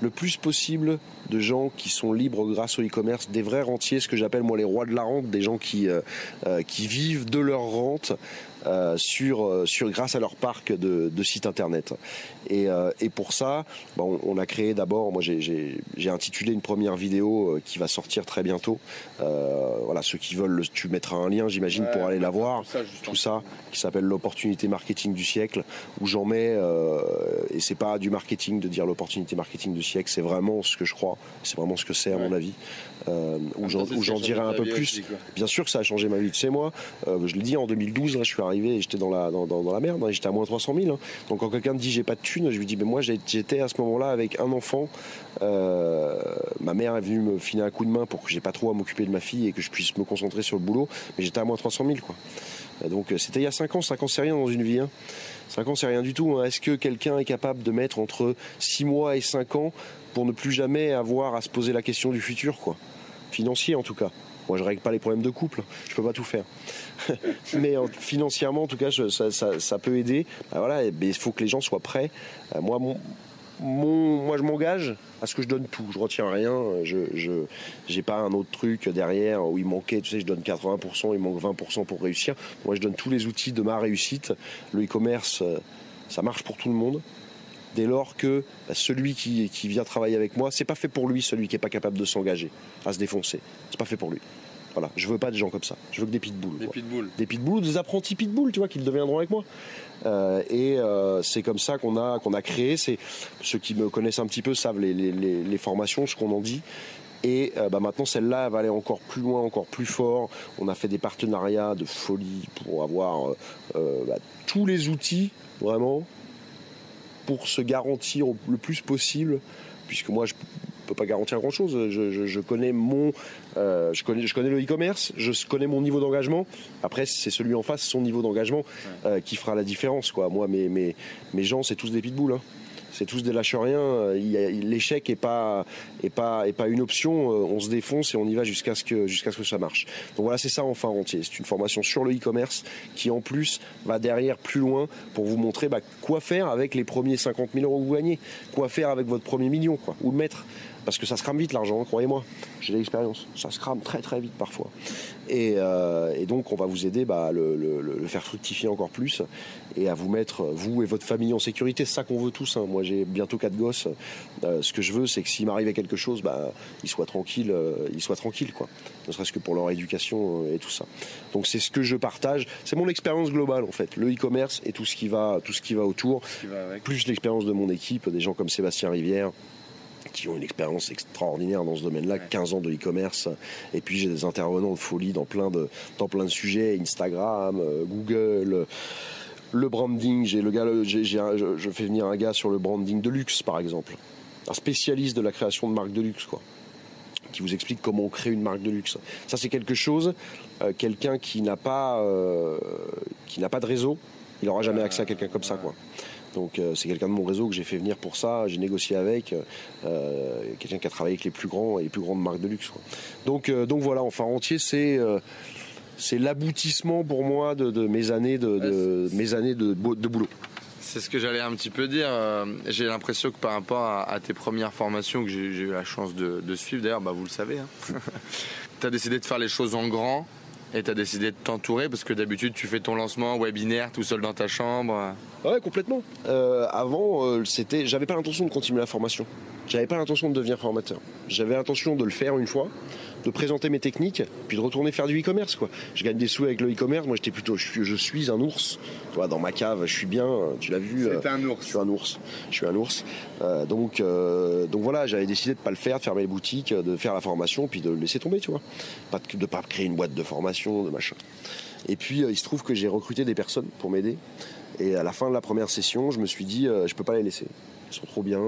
Le plus possible de gens qui sont libres grâce au e-commerce, des vrais rentiers, ce que j'appelle moi les rois de la rente, des gens qui, euh, euh, qui vivent de leur rente, euh, sur, sur, grâce à leur parc de, de sites internet. Et, euh, et pour ça, bon, on a créé d'abord, moi j'ai intitulé une première vidéo qui va sortir très bientôt. voilà, ceux qui veulent, tu mettras un lien, j'imagine, pour aller la voir. tout ça, qui s'appelle l'opportunité marketing du siècle, où j'en mets, et c'est pas du marketing de dire l'opportunité marketing du siècle, c'est vraiment ce que je crois, c'est vraiment ce que c'est à mon avis. où j'en dirai un peu plus. Bien sûr que ça a changé ma vie. Tu sais, moi, je l'ai dit en 2012, là, je suis arrivé et j'étais dans la, dans, dans, la merde, hein, j'étais à moins 300 000. Hein. Donc quand quelqu'un me dit j'ai pas de thunes, je lui dis mais moi j'étais à ce moment-là avec un enfant. Euh, ma mère est venue me filer un coup de main pour que j'ai pas trop à m'occuper de ma fille et que je puisse me concentrer sur le boulot, mais j'étais à moins 300 000 quoi. Donc euh, c'était il y a 5 ans, 5 ans c'est rien dans une vie. Hein. 5 ans c'est rien du tout. Hein. Est-ce que quelqu'un est capable de mettre entre 6 mois et 5 ans pour ne plus jamais avoir à se poser la question du futur quoi? Financier en tout cas. Moi, je règle pas les problèmes de couple, je peux pas tout faire. mais financièrement, en tout cas, ça, peut aider. Ben voilà, il faut que les gens soient prêts. Euh, moi, mon, moi, je m'engage à ce que je donne tout. Je retiens rien. Je n'ai pas un autre truc derrière où il manquait. Tu sais, je donne 80%, il manque 20% pour réussir. Moi, je donne tous les outils de ma réussite. Le e-commerce, euh, ça marche pour tout le monde dès lors que bah, celui qui, vient travailler avec moi, c'est pas fait pour lui, celui qui est pas capable de s'engager, à se défoncer. C'est pas fait pour lui. Voilà, je veux pas des gens comme ça. Je veux que des pitbulls. Des pitbulls. Des pitbulls ou des apprentis pitbulls, tu vois, qui deviendront avec moi. Euh, et euh, c'est comme ça qu'on a qu'on a créé. C'est ceux qui me connaissent un petit peu savent les, les, les, formations, ce qu'on en dit. Et euh, bah maintenant, celle-là va aller encore plus loin, encore plus fort. On a fait des partenariats de folie pour avoir bah, tous les outils, vraiment, pour se garantir le plus possible, puisque moi je peux pas garantir grand chose. Je, connais mon, euh, je connais, je connais le e-commerce, je connais mon niveau d'engagement. Après, c'est celui en face, son niveau d'engagement, euh, qui fera la différence. Quoi. Moi, mes, mes, mes gens, c'est tous des pitbulls. Hein c'est tous des lâches rien. L'échec est pas est pas est pas une option. Euh, on se défonce et on y va jusqu'à ce que jusqu'à ce que ça marche. Donc voilà, c'est ça enfin entier. C'est une formation sur le e-commerce qui en plus va derrière plus loin pour vous montrer bah, quoi faire avec les premiers 50 000 euros que vous gagnez, quoi faire avec votre premier million, quoi, où le mettre. Parce que ça se crame vite l'argent, croyez-moi. J'ai l'expérience. Ça se crame très très vite parfois. Et, euh, donc on va vous aider bah, le, le, faire fructifier encore plus et à vous mettre, vous et votre famille, en sécurité. C'est ça qu'on veut tous. Hein. Moi j'ai bientôt quatre gosses. Euh, ce que je veux, c'est que s'il m'arrivait quelque chose, bah, ils soient tranquilles, euh, ils soient tranquilles, quoi. Ne serait-ce que pour leur éducation et tout ça. Donc c'est ce que je partage. C'est mon expérience globale en fait. Le e-commerce et tout ce qui va, tout ce qui va autour. plus l'expérience de mon équipe, des gens comme Sébastien Rivière qui ont une expérience extraordinaire dans ce domaine-là, 15 ans de e-commerce. Et puis j'ai des intervenants de folie dans plein de, dans plein de sujets, Instagram, euh, Google, le branding. J'ai le gars, j'ai, je fais venir un gars sur le branding de luxe, par exemple, un spécialiste de la création de marques de luxe, quoi qui vous explique comment on crée une marque de luxe. Ça, c'est quelque chose. Euh, quelqu'un qui n'a pas, euh, qui n'a pas de réseau, il n'aura jamais accès à quelqu'un comme ça, quoi. Donc euh, c'est quelqu'un de mon réseau que j'ai fait venir pour ça. J'ai négocié avec euh, quelqu'un qui a travaillé avec les plus grands et les plus grandes marques de luxe. Donc euh, donc voilà, enfin entier, c'est c'est l'aboutissement pour moi de, mes années de, mes années de, boulot. C'est ce que j'allais un petit peu dire. J'ai l'impression que par rapport à, tes premières formations que j'ai eu la chance de, suivre, d'ailleurs, bah, vous le savez, hein. tu as décidé de faire les choses en grand et tu as décidé de t'entourer parce que d'habitude tu fais ton lancement webinaire tout seul dans ta chambre. Ouais, complètement. Euh, avant, euh, c'était, j'avais pas l'intention de continuer la formation. J'avais pas l'intention de devenir formateur. J'avais l'intention de le faire une fois, de présenter mes techniques, puis de retourner faire du e-commerce. Quoi. Je gagne des sous avec le e-commerce. Moi, j'étais plutôt, je suis, un ours. Toi, dans ma cave, je suis bien. Tu l'as vu. C'est euh, un ours. Je suis un ours. Je suis un ours. Euh, donc, euh, donc voilà, j'avais décidé de pas le faire, de fermer les boutiques, de faire la formation, puis de le laisser tomber, tu vois. Pas de, de pas créer une boîte de formation, de machin. Et puis, il se trouve que j'ai recruté des personnes pour m'aider. Et à la fin de la première session, je me suis dit, je peux pas les laisser ils sont trop bien,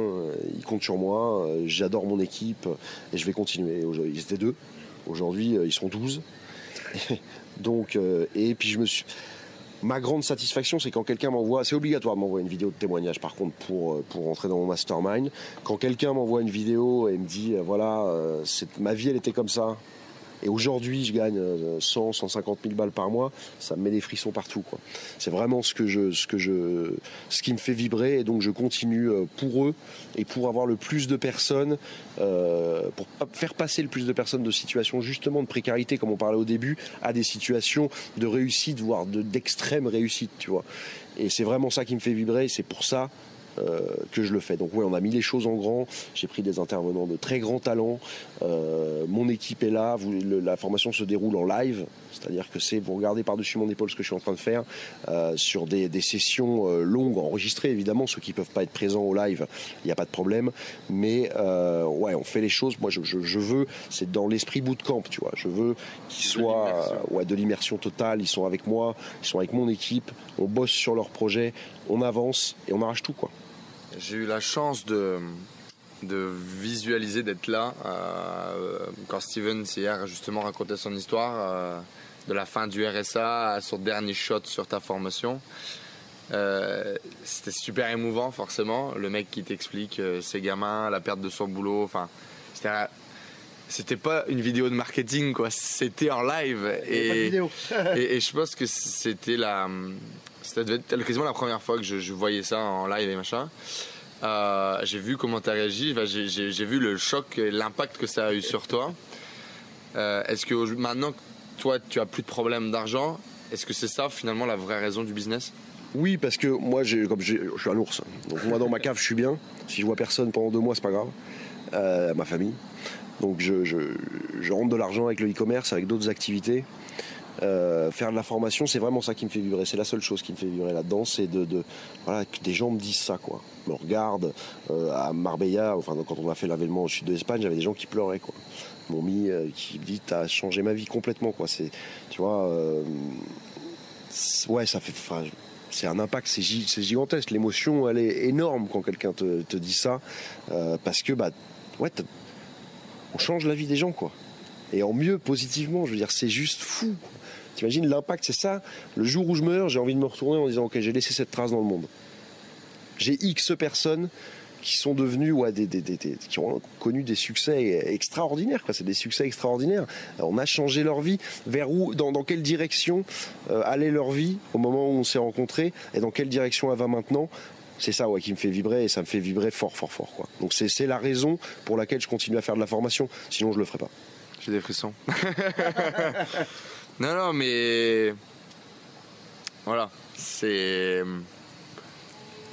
ils comptent sur moi, j'adore mon équipe et je vais continuer. Ils étaient deux, Aujourd'hui, euh, ils sont 12. Donc, euh, et puis je me suis. Ma grande satisfaction, c'est quand quelqu'un m'envoie, c'est obligatoire de m'envoyer une vidéo de témoignage par contre pour, euh, pour rentrer dans mon mastermind. Quand quelqu'un m'envoie une vidéo et me dit, voilà, ma vie elle était comme ça, et aujourd'hui, je gagne 100, 150 000 balles par mois. Ça me met des frissons partout. C'est vraiment ce que je, ce que je, ce qui me fait vibrer. Et donc, je continue euh, pour eux et pour avoir le plus de personnes, euh, pour faire passer le plus de personnes de situations justement de précarité, comme on parlait au début, à des situations de réussite, voire d'extrême réussite. Tu vois. Et c'est vraiment ça qui me fait vibrer. C'est pour ça que je le fais. Donc oui, on a mis les choses en grand. J'ai pris des intervenants de très grands talents. Euh, mon équipe est là. la formation se déroule en live, c'est-à-dire que c'est vous regardez par-dessus mon épaule ce que je suis en train de faire euh, sur des, sessions longues enregistrées évidemment. Ceux qui peuvent pas être présents au live, il n'y a pas de problème. Mais ouais, on fait les choses. Moi, je, veux, c'est dans l'esprit bootcamp, tu vois. Je veux qu'ils soient ouais, de l'immersion totale. Ils sont avec moi, ils sont avec mon équipe. On bosse sur leur projet, on avance et on arrache tout quoi. J'ai eu la chance de, de visualiser, d'être là euh, quand Steven hier justement racontait son histoire euh, de la fin du RSA à son dernier shot sur ta formation. Euh, c'était super émouvant forcément. Le mec qui t'explique ses gamins, la perte de son boulot. Enfin, c'était c'était pas une vidéo de marketing quoi. C'était en live et, et, et, je pense que c'était la c'était quasiment la première fois que je, voyais ça en live et machin. Euh, j'ai vu comment tu as réagi, j'ai vu le choc et l'impact que ça a eu sur toi. Euh, est-ce que maintenant, toi, tu as plus de problème d'argent, est-ce que c'est ça finalement la vraie raison du business? Oui, parce que moi, comme je suis un ours. Donc moi, dans ma cave, je suis bien. Si je vois personne pendant deux mois, c'est pas grave. Euh, ma famille. Donc je, rentre de l'argent avec le e-commerce, avec d'autres activités. Faire de la formation, c'est vraiment ça qui me fait vibrer. C'est la seule chose qui me fait vibrer là-dedans, c'est que des gens me disent ça, quoi. Me regardent euh, à Marbella, enfin quand on a fait l'avènement au sud de l'Espagne, j'avais des gens qui pleuraient, quoi. M'ont mis, euh, qui me dit, t'as changé ma vie complètement, quoi. C'est, tu vois, ouais, ça fait, c'est un impact, c'est, gigantesque. L'émotion, elle est énorme quand quelqu'un te, dit ça, parce que, bah, ouais, on change la vie des gens, quoi et en mieux positivement. Je veux dire, c'est juste fou. T'imagines l'impact, c'est ça. Le jour où je meurs, j'ai envie de me retourner en disant, ok, j'ai laissé cette trace dans le monde. J'ai X personnes qui sont devenues, ouais, qui ont connu des succès extraordinaires. C'est des succès extraordinaires. on a changé leur vie. Vers où, dans, quelle direction euh, allait leur vie au moment où on s'est rencontrés et dans quelle direction elle va maintenant? C'est ça qui me fait vibrer et ça me fait vibrer fort, fort, fort. Donc c'est la raison pour laquelle je continue à faire de la formation. Sinon, je le ferai pas. J'ai des frissons. Non, non, mais. Voilà. C'est.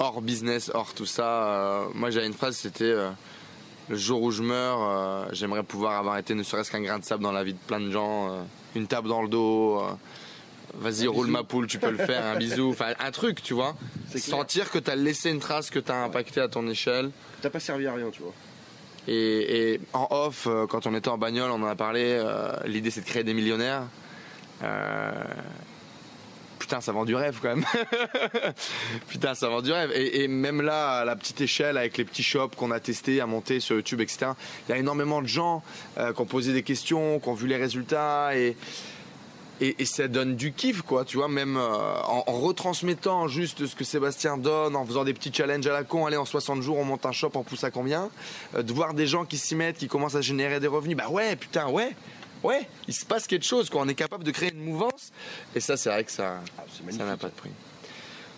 Euh, hors business, hors tout ça. Euh, moi, j'avais une phrase, c'était. Euh, le jour où je meurs, j'aimerais pouvoir avoir été ne serait-ce qu'un grain de sable dans la vie de plein de gens. une table dans le dos. Vas-y, roule ma poule, tu peux le faire, un bisou. Enfin, un truc, tu vois. Sentir que tu as laissé une trace, que tu as impacté à ton échelle. T'as pas servi à rien, tu vois. Et, en off, quand on était en bagnole, on en a parlé. L'idée, c'est de créer des millionnaires. Euh, putain, ça vend du rêve quand même. Putain, ça vend du rêve. Et, même là, à la petite échelle, avec les petits shops qu'on a testés, à monter sur YouTube, etc., il y a énormément de gens euh, qui ont posé des questions, qui ont vu les résultats et, et, ça donne du kiff, quoi, tu vois, même euh, en, retransmettant juste ce que Sébastien donne, en faisant des petits challenges à la con, allez, en 60 jours, on monte un shop, on pousse à combien, de voir des gens qui s'y mettent, qui commencent à générer des revenus, bah ouais, putain, ouais, ouais, il se passe quelque chose, quoi. On est capable de créer une mouvance. Et ça, c'est vrai que ça ah, n'a pas de prix.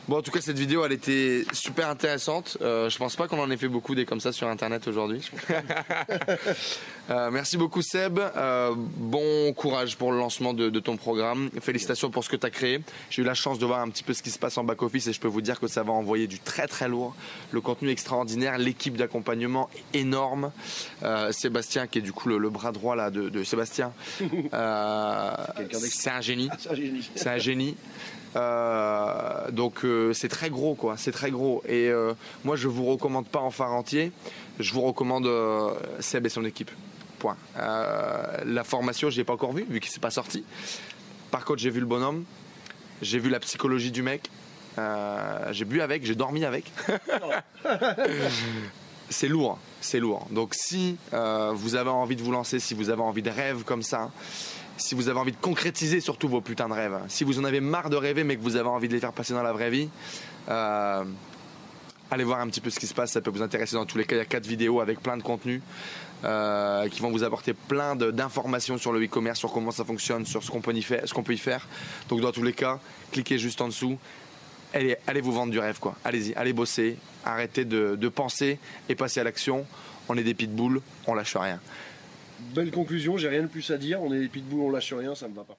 Bon, en tout cas, cette vidéo, elle était super intéressante. Euh, je pense pas qu'on en ait fait beaucoup des comme ça sur Internet aujourd'hui. Euh, merci beaucoup, Seb. Euh, bon courage pour le lancement de, ton programme. Félicitations pour ce que tu as créé. J'ai eu la chance de voir un petit peu ce qui se passe en back-office et je peux vous dire que ça va envoyer du très très lourd. Le contenu extraordinaire, l'équipe d'accompagnement énorme. Sébastien, qui est du coup le, bras droit là, de, Sébastien, c'est un génie. C'est un génie. Euh, donc euh, c'est très gros quoi, c'est très gros. Et euh, moi je vous recommande pas en phare entier, je vous recommande Seb et son équipe. Point. la formation je l'ai pas encore vue vu qu'il s'est pas sorti. Par contre j'ai vu le bonhomme, j'ai vu la psychologie du mec, j'ai bu avec, j'ai dormi avec. c'est lourd, c'est lourd. Donc si vous avez envie de vous lancer, si vous avez envie de rêve comme ça, si vous avez envie de concrétiser surtout vos putains de rêves, si vous en avez marre de rêver mais que vous avez envie de les faire passer dans la vraie vie, euh, allez voir un petit peu ce qui se passe, ça peut vous intéresser dans tous les cas. Il y a quatre vidéos avec plein de contenus euh, qui vont vous apporter plein d'informations sur le e-commerce, sur comment ça fonctionne, sur ce qu'on peut, peut, y faire. Donc dans tous les cas, cliquez juste en dessous. Allez, allez vous vendre du rêve quoi. Allez-y, allez bosser, arrêtez de, de penser et passez à l'action. On est des pitbulls, on lâche rien. Belle conclusion, j'ai rien de plus à dire. On est des pitbulls, on lâche rien, ça me va pas.